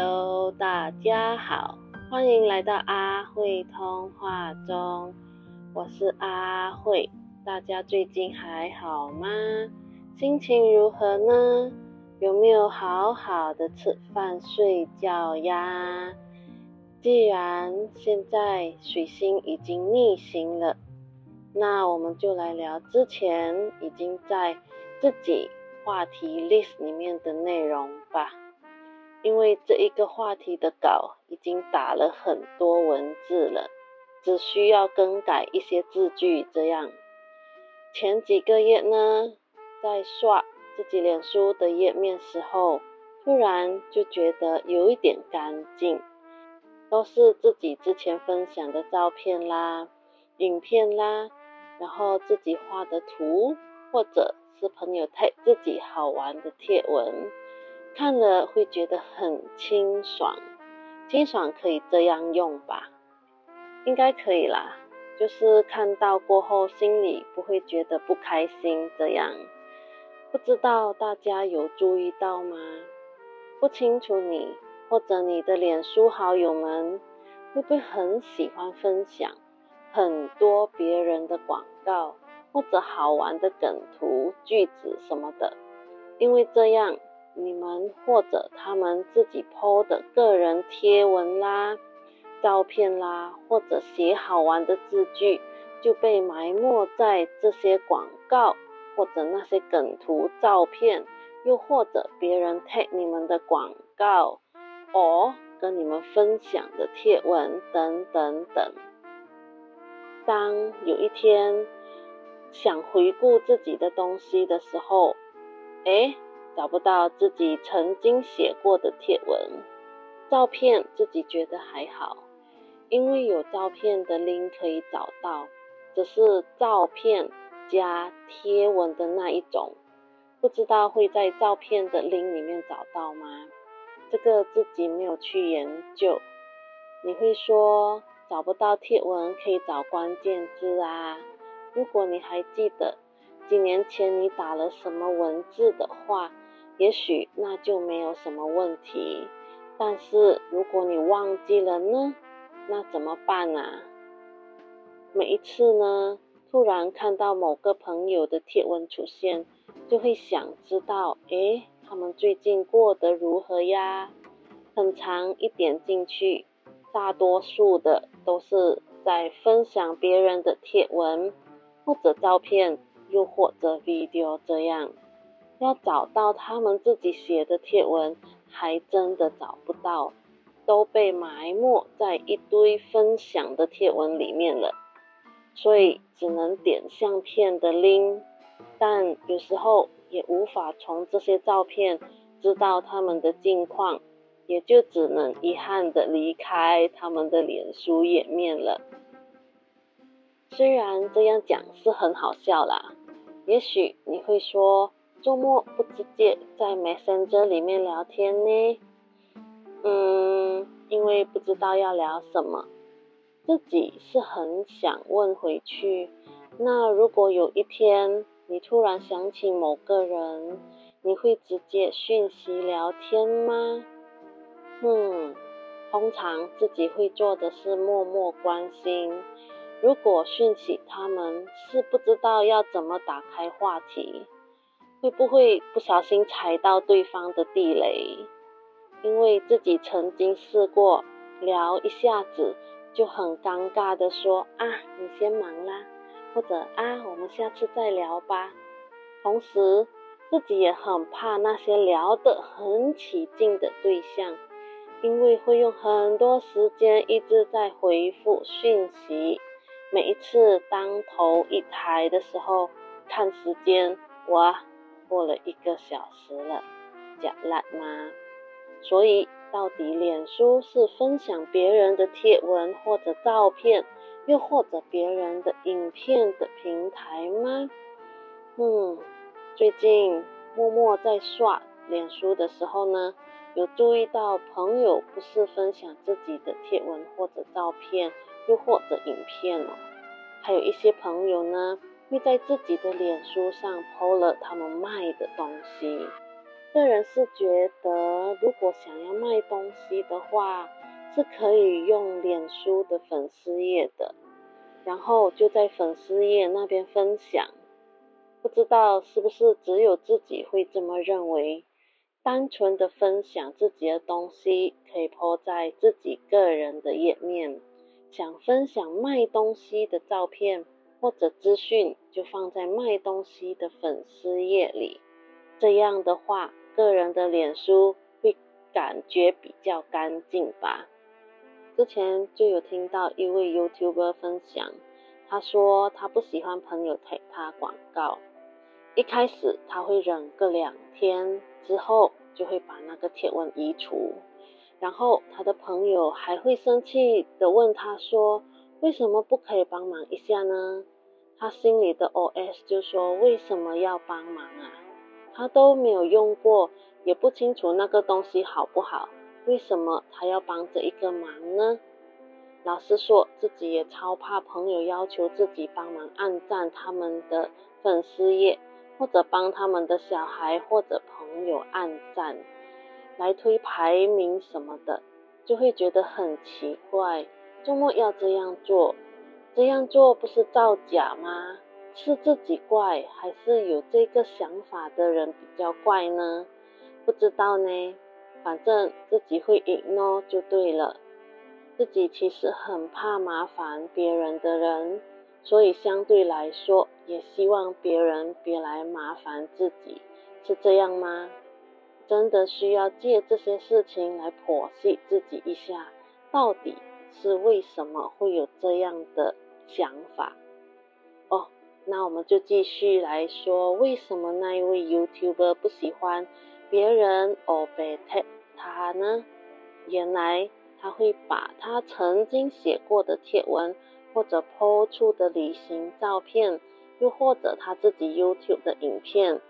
Hello，大家好，欢迎来到阿慧通话中，我是阿慧，大家最近还好吗？心情如何呢？有没有好好的吃饭睡觉呀？既然现在水星已经逆行了，那我们就来聊之前已经在自己话题 list 里面的内容吧。因为这一个话题的稿已经打了很多文字了，只需要更改一些字句。这样，前几个月呢，在刷自己脸书的页面时候，突然就觉得有一点干净，都是自己之前分享的照片啦、影片啦，然后自己画的图，或者是朋友太自己好玩的贴文。看了会觉得很清爽，清爽可以这样用吧？应该可以啦。就是看到过后，心里不会觉得不开心这样。不知道大家有注意到吗？不清楚你或者你的脸书好友们会不会很喜欢分享很多别人的广告或者好玩的梗图、句子什么的？因为这样。你们或者他们自己 PO 的个人贴文啦、照片啦，或者写好玩的字句，就被埋没在这些广告或者那些梗图、照片，又或者别人 take 你们的广告，哦，跟你们分享的贴文等等等。当有一天想回顾自己的东西的时候，哎。找不到自己曾经写过的贴文，照片自己觉得还好，因为有照片的 link 可以找到，只是照片加贴文的那一种，不知道会在照片的 link 里面找到吗？这个自己没有去研究。你会说找不到贴文可以找关键字啊？如果你还记得几年前你打了什么文字的话。也许那就没有什么问题，但是如果你忘记了呢，那怎么办啊？每一次呢，突然看到某个朋友的贴文出现，就会想知道，诶，他们最近过得如何呀？很长一点进去，大多数的都是在分享别人的贴文，或者照片，又或者 video 这样。要找到他们自己写的贴文，还真的找不到，都被埋没在一堆分享的贴文里面了。所以只能点相片的拎但有时候也无法从这些照片知道他们的近况，也就只能遗憾的离开他们的脸书页面了。虽然这样讲是很好笑啦，也许你会说。周末不直接在 Messenger 里面聊天呢？嗯，因为不知道要聊什么，自己是很想问回去。那如果有一天你突然想起某个人，你会直接讯息聊天吗？嗯，通常自己会做的是默默关心。如果讯息他们是不知道要怎么打开话题。会不会不小心踩到对方的地雷？因为自己曾经试过聊一下子就很尴尬的说啊，你先忙啦，或者啊，我们下次再聊吧。同时自己也很怕那些聊得很起劲的对象，因为会用很多时间一直在回复讯息。每一次当头一抬的时候，看时间，哇！过了一个小时了，假烂吗？所以到底脸书是分享别人的贴文或者照片，又或者别人的影片的平台吗？嗯，最近默默在刷脸书的时候呢，有注意到朋友不是分享自己的贴文或者照片，又或者影片哦，还有一些朋友呢。会在自己的脸书上 PO 了他们卖的东西，个人是觉得，如果想要卖东西的话，是可以用脸书的粉丝页的，然后就在粉丝页那边分享。不知道是不是只有自己会这么认为？单纯的分享自己的东西，可以抛在自己个人的页面。想分享卖东西的照片或者资讯，就放在卖东西的粉丝页里。这样的话，个人的脸书会感觉比较干净吧。之前就有听到一位 YouTuber 分享，他说他不喜欢朋友给他广告。一开始他会忍个两天，之后就会把那个贴文移除。然后他的朋友还会生气的问他说：“为什么不可以帮忙一下呢？”他心里的 OS 就说：“为什么要帮忙啊？”他都没有用过，也不清楚那个东西好不好，为什么他要帮这一个忙呢？老实说，自己也超怕朋友要求自己帮忙按赞他们的粉丝页，或者帮他们的小孩或者朋友按赞，来推排名什么的，就会觉得很奇怪，周末要这样做，这样做不是造假吗？是自己怪，还是有这个想法的人比较怪呢？不知道呢，反正自己会 ignore 就对了。自己其实很怕麻烦别人的人，所以相对来说，也希望别人别来麻烦自己，是这样吗？真的需要借这些事情来剖析自己一下，到底是为什么会有这样的想法？哦。那我们就继续来说，为什么那一位 YouTuber 不喜欢别人 obey 他呢？原来他会把他曾经写过的帖文，或者 po 出的旅行照片，又或者他自己 YouTube 的影片，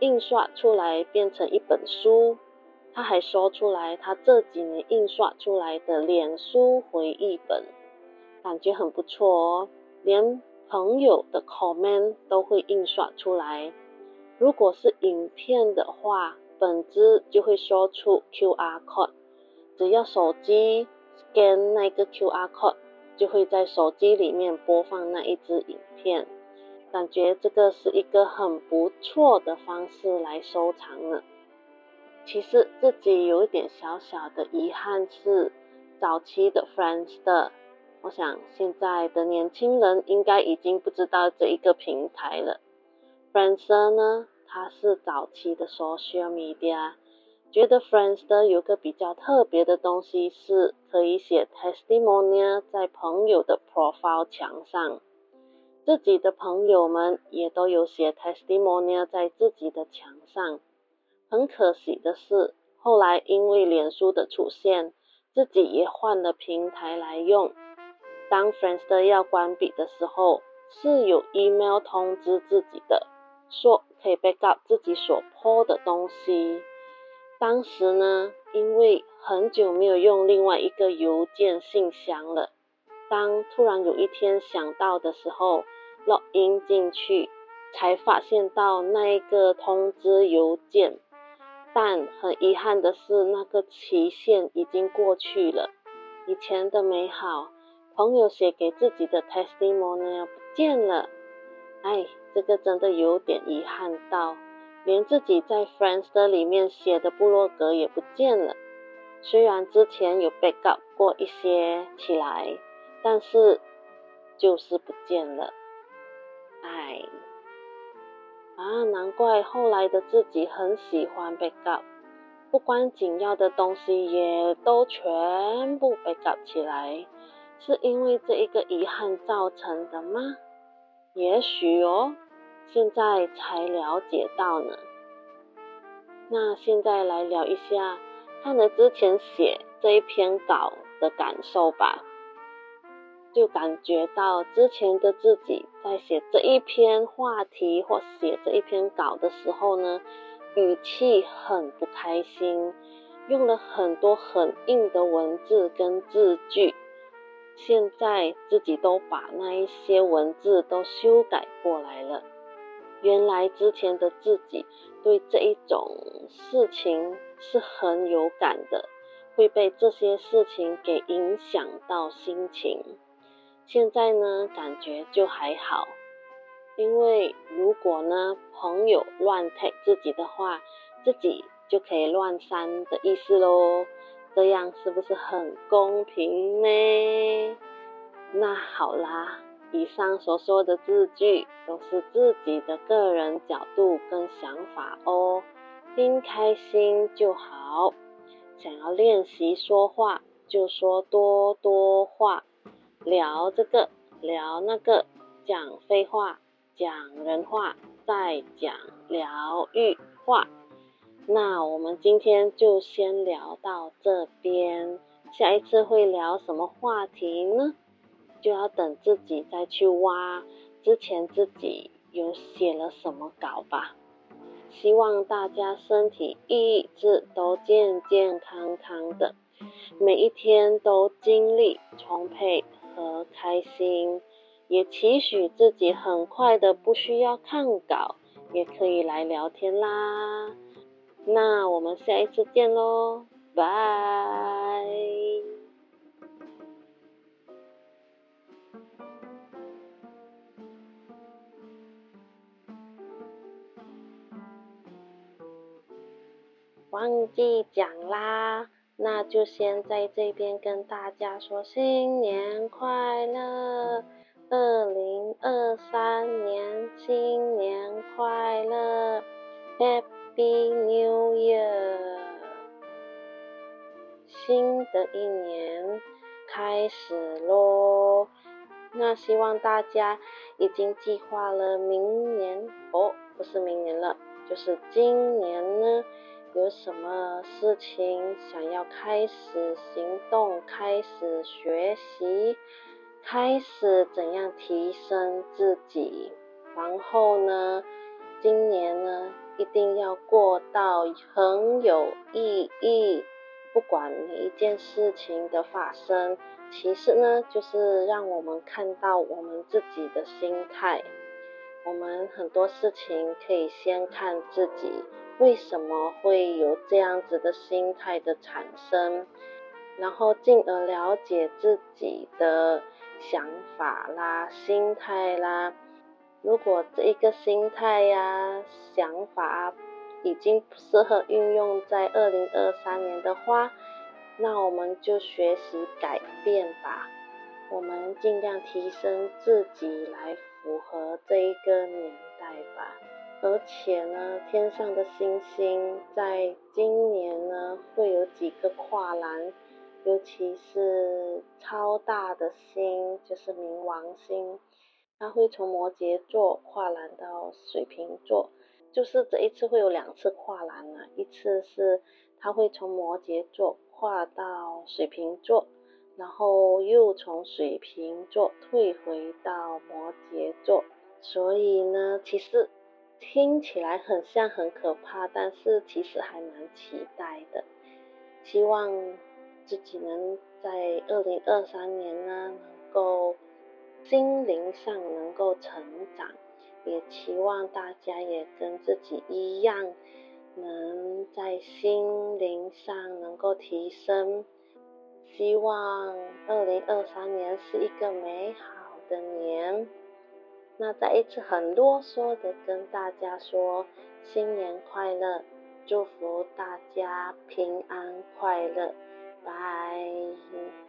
印刷出来变成一本书。他还说出来，他这几年印刷出来的脸书回忆本，感觉很不错哦，连。朋友的 comment 都会印刷出来。如果是影片的话，本子就会说出 QR code，只要手机 scan 那个 QR code，就会在手机里面播放那一支影片。感觉这个是一个很不错的方式来收藏呢。其实自己有一点小小的遗憾是，早期的 Friends 的。我想现在的年轻人应该已经不知道这一个平台了。Friends 呢，它是早期的 social media，觉得 Friends 的有个比较特别的东西是可以写 testimonia 在朋友的 profile 墙上，自己的朋友们也都有写 testimonia 在自己的墙上。很可惜的是，后来因为脸书的出现，自己也换了平台来用。当 Friendster 要关闭的时候，是有 email 通知自己的，说可以 backup 自己所 po 的东西。当时呢，因为很久没有用另外一个邮件信箱了，当突然有一天想到的时候，login 进去，才发现到那一个通知邮件。但很遗憾的是，那个期限已经过去了，以前的美好。朋友写给自己的 testimonial 不见了，哎，这个真的有点遗憾到，连自己在 friends 里面写的部落格也不见了。虽然之前有 backup 过一些起来，但是就是不见了。哎，啊，难怪后来的自己很喜欢 backup，不关紧要的东西也都全部 backup 起来。是因为这一个遗憾造成的吗？也许哦，现在才了解到呢。那现在来聊一下看了之前写这一篇稿的感受吧。就感觉到之前的自己在写这一篇话题或写这一篇稿的时候呢，语气很不开心，用了很多很硬的文字跟字句。现在自己都把那一些文字都修改过来了，原来之前的自己对这一种事情是很有感的，会被这些事情给影响到心情。现在呢，感觉就还好，因为如果呢朋友乱 take 自己的话，自己就可以乱删的意思喽。这样是不是很公平呢？那好啦，以上所说的字句都是自己的个人角度跟想法哦，听开心就好。想要练习说话，就说多多话。聊这个，聊那个，讲废话，讲人话，再讲疗愈话。那我们今天就先聊到这边，下一次会聊什么话题呢？就要等自己再去挖之前自己有写了什么稿吧。希望大家身体一直都健健康康的，每一天都精力充沛。和开心，也期许自己很快的不需要看稿，也可以来聊天啦。那我们下一次见喽，拜。忘记讲啦。那就先在这边跟大家说新年快乐，二零二三年新年快乐，Happy New Year！新的一年开始咯，那希望大家已经计划了明年哦，不是明年了，就是今年呢。有什么事情想要开始行动、开始学习、开始怎样提升自己？然后呢，今年呢一定要过到很有意义。不管每一件事情的发生，其实呢就是让我们看到我们自己的心态。我们很多事情可以先看自己。为什么会有这样子的心态的产生？然后进而了解自己的想法啦、心态啦。如果这一个心态呀、想法已经不适合运用在二零二三年的话，那我们就学习改变吧。我们尽量提升自己来符合这一个年代吧。而且呢，天上的星星在今年呢会有几个跨栏，尤其是超大的星，就是冥王星，它会从摩羯座跨栏到水瓶座，就是这一次会有两次跨栏呢，一次是它会从摩羯座跨到水瓶座，然后又从水瓶座退回到摩羯座，所以呢，其实。听起来很像很可怕，但是其实还蛮期待的。希望自己能在二零二三年呢，能够心灵上能够成长，也期望大家也跟自己一样，能在心灵上能够提升。希望二零二三年是一个美好的年。那再一次很啰嗦的跟大家说新年快乐，祝福大家平安快乐，拜。